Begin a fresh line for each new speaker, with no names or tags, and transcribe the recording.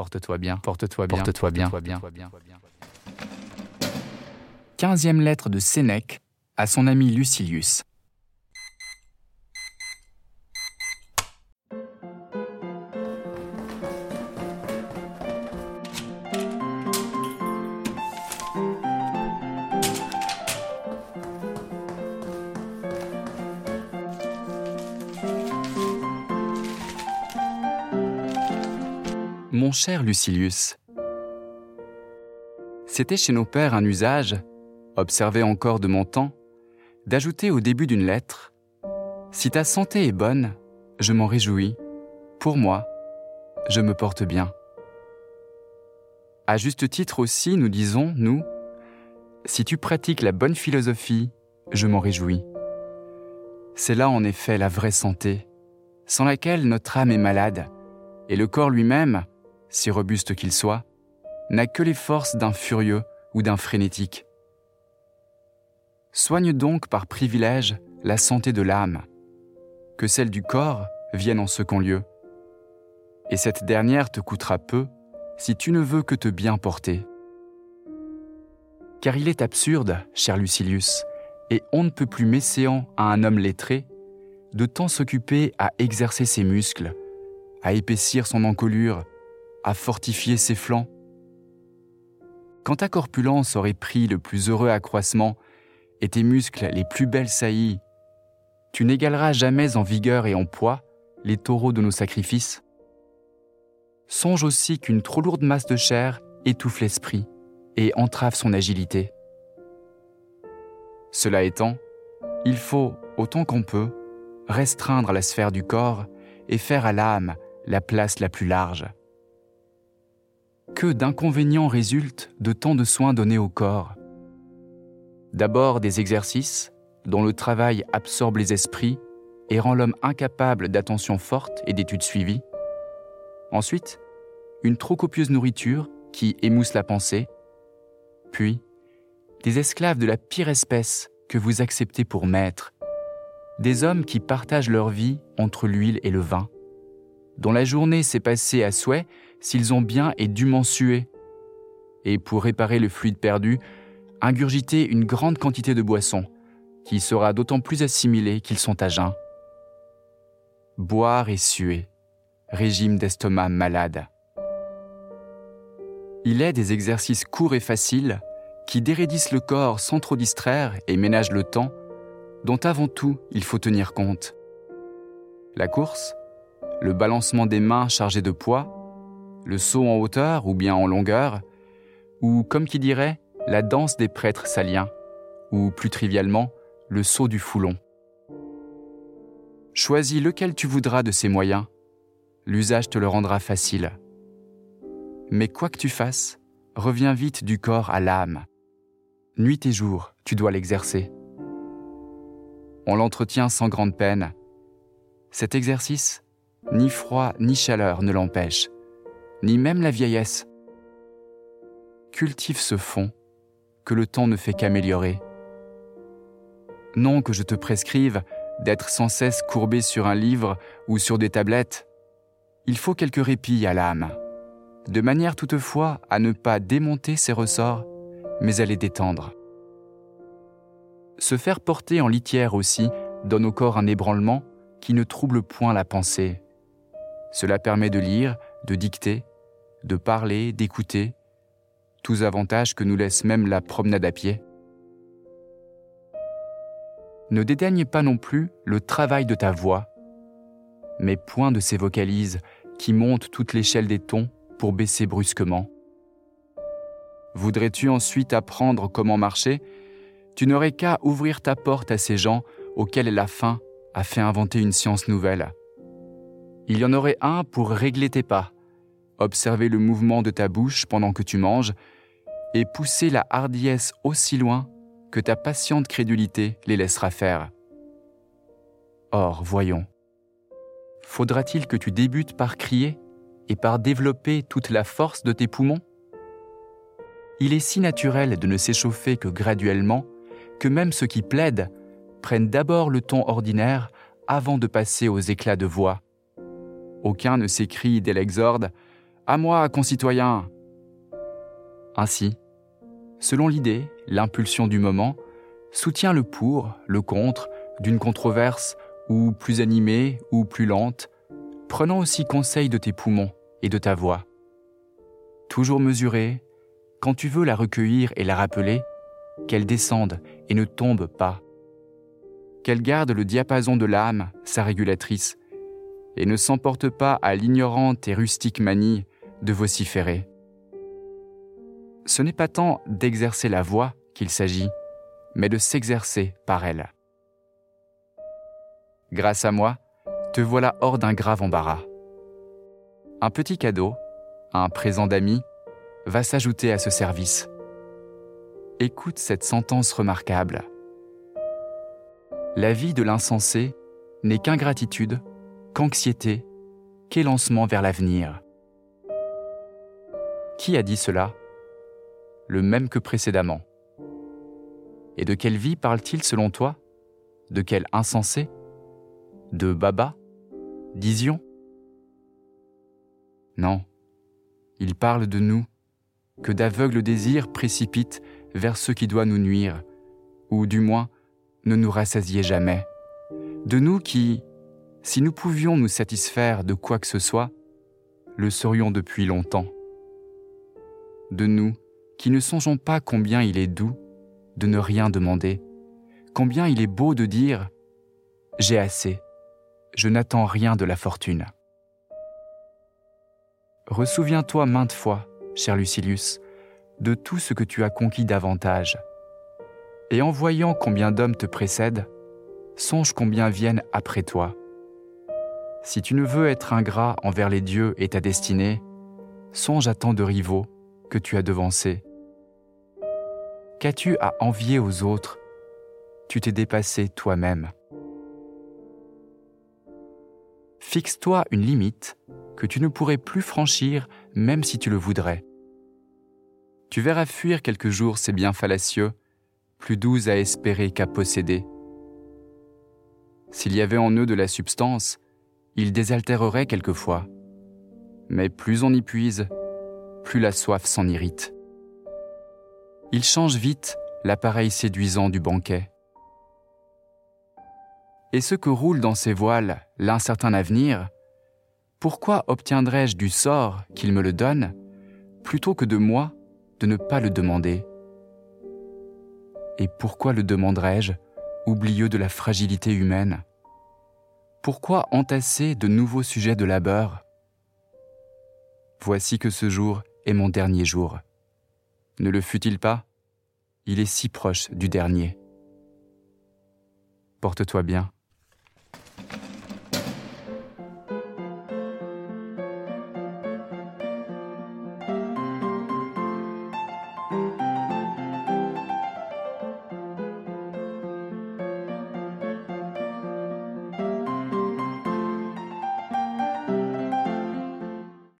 porte-toi bien, porte-toi bien, porte-toi bien, porte-toi bien. Quinzième lettre de Sénèque à son ami Lucilius. Mon cher Lucilius, c'était chez nos pères un usage, observé encore de mon temps, d'ajouter au début d'une lettre Si ta santé est bonne, je m'en réjouis. Pour moi, je me porte bien. À juste titre aussi, nous disons, nous, Si tu pratiques la bonne philosophie, je m'en réjouis. C'est là en effet la vraie santé, sans laquelle notre âme est malade, et le corps lui-même, si robuste qu'il soit, n'a que les forces d'un furieux ou d'un frénétique. Soigne donc par privilège la santé de l'âme, que celle du corps vienne en second lieu. Et cette dernière te coûtera peu si tu ne veux que te bien porter. Car il est absurde, cher Lucilius, et on ne peut plus messéant à un homme lettré, de tant s'occuper à exercer ses muscles, à épaissir son encolure, à fortifier ses flancs. Quand ta corpulence aurait pris le plus heureux accroissement et tes muscles les plus belles saillies, tu n'égaleras jamais en vigueur et en poids les taureaux de nos sacrifices. Songe aussi qu'une trop lourde masse de chair étouffe l'esprit et entrave son agilité. Cela étant, il faut, autant qu'on peut, restreindre la sphère du corps et faire à l'âme la place la plus large que d'inconvénients résultent de tant de soins donnés au corps D'abord des exercices dont le travail absorbe les esprits et rend l'homme incapable d'attention forte et d'études suivies. Ensuite, une trop copieuse nourriture qui émousse la pensée. Puis, des esclaves de la pire espèce que vous acceptez pour maîtres. Des hommes qui partagent leur vie entre l'huile et le vin, dont la journée s'est passée à souhait s'ils ont bien et dûment sué. Et pour réparer le fluide perdu, ingurgiter une grande quantité de boissons, qui sera d'autant plus assimilée qu'ils sont à jeun. Boire et suer, régime d'estomac malade. Il est des exercices courts et faciles qui dérédissent le corps sans trop distraire et ménagent le temps, dont avant tout il faut tenir compte. La course, le balancement des mains chargées de poids, le saut en hauteur ou bien en longueur, ou comme qui dirait, la danse des prêtres saliens, ou plus trivialement, le saut du foulon. Choisis lequel tu voudras de ces moyens, l'usage te le rendra facile. Mais quoi que tu fasses, reviens vite du corps à l'âme. Nuit et jour, tu dois l'exercer. On l'entretient sans grande peine. Cet exercice, ni froid ni chaleur ne l'empêche ni même la vieillesse. Cultive ce fond que le temps ne fait qu'améliorer. Non que je te prescrive d'être sans cesse courbé sur un livre ou sur des tablettes. Il faut quelque répit à l'âme, de manière toutefois à ne pas démonter ses ressorts, mais à les détendre. Se faire porter en litière aussi donne au corps un ébranlement qui ne trouble point la pensée. Cela permet de lire, de dicter, de parler, d'écouter, tous avantages que nous laisse même la promenade à pied. Ne dédaigne pas non plus le travail de ta voix, mais point de ces vocalises qui montent toute l'échelle des tons pour baisser brusquement. Voudrais-tu ensuite apprendre comment marcher? Tu n'aurais qu'à ouvrir ta porte à ces gens auxquels la faim a fait inventer une science nouvelle. Il y en aurait un pour régler tes pas, observer le mouvement de ta bouche pendant que tu manges, et pousser la hardiesse aussi loin que ta patiente crédulité les laissera faire. Or, voyons, faudra-t-il que tu débutes par crier et par développer toute la force de tes poumons? Il est si naturel de ne s'échauffer que graduellement que même ceux qui plaident prennent d'abord le ton ordinaire avant de passer aux éclats de voix. Aucun ne s'écrie dès l'exorde À moi, concitoyens Ainsi, selon l'idée, l'impulsion du moment, soutient le pour, le contre, d'une controverse, ou plus animée, ou plus lente, prenant aussi conseil de tes poumons et de ta voix. Toujours mesurée, quand tu veux la recueillir et la rappeler, qu'elle descende et ne tombe pas. Qu'elle garde le diapason de l'âme, sa régulatrice, et ne s'emporte pas à l'ignorante et rustique manie de vociférer. Ce n'est pas tant d'exercer la voix qu'il s'agit, mais de s'exercer par elle. Grâce à moi, te voilà hors d'un grave embarras. Un petit cadeau, un présent d'ami, va s'ajouter à ce service. Écoute cette sentence remarquable. La vie de l'insensé n'est qu'ingratitude, qu'anxiété, qu'élancement vers l'avenir. Qui a dit cela? Le même que précédemment. Et de quelle vie parle-t-il selon toi? De quel insensé? De Baba? Dision? Non, il parle de nous, que d'aveugles désirs précipitent vers ce qui doit nous nuire, ou du moins ne nous rassasier jamais. De nous qui, si nous pouvions nous satisfaire de quoi que ce soit, le serions depuis longtemps. De nous qui ne songeons pas combien il est doux de ne rien demander, combien il est beau de dire ⁇ J'ai assez, je n'attends rien de la fortune ⁇ Ressouviens-toi maintes fois, cher Lucilius, de tout ce que tu as conquis davantage. Et en voyant combien d'hommes te précèdent, songe combien viennent après toi. Si tu ne veux être ingrat envers les dieux et ta destinée, songe à tant de rivaux que tu as devancés. Qu'as-tu à envier aux autres? Tu t'es dépassé toi-même. Fixe-toi une limite que tu ne pourrais plus franchir même si tu le voudrais tu verras fuir quelques jours ces biens fallacieux, plus doux à espérer qu'à posséder. S'il y avait en eux de la substance, ils désaltéreraient quelquefois. Mais plus on y puise, plus la soif s'en irrite. Ils changent vite l'appareil séduisant du banquet. Et ce que roule dans ses voiles l'incertain avenir, pourquoi obtiendrais-je du sort qu'il me le donne, plutôt que de moi de ne pas le demander? Et pourquoi le demanderais-je, oublieux de la fragilité humaine? Pourquoi entasser de nouveaux sujets de labeur? Voici que ce jour est mon dernier jour. Ne le fut-il pas? Il est si proche du dernier. Porte-toi bien.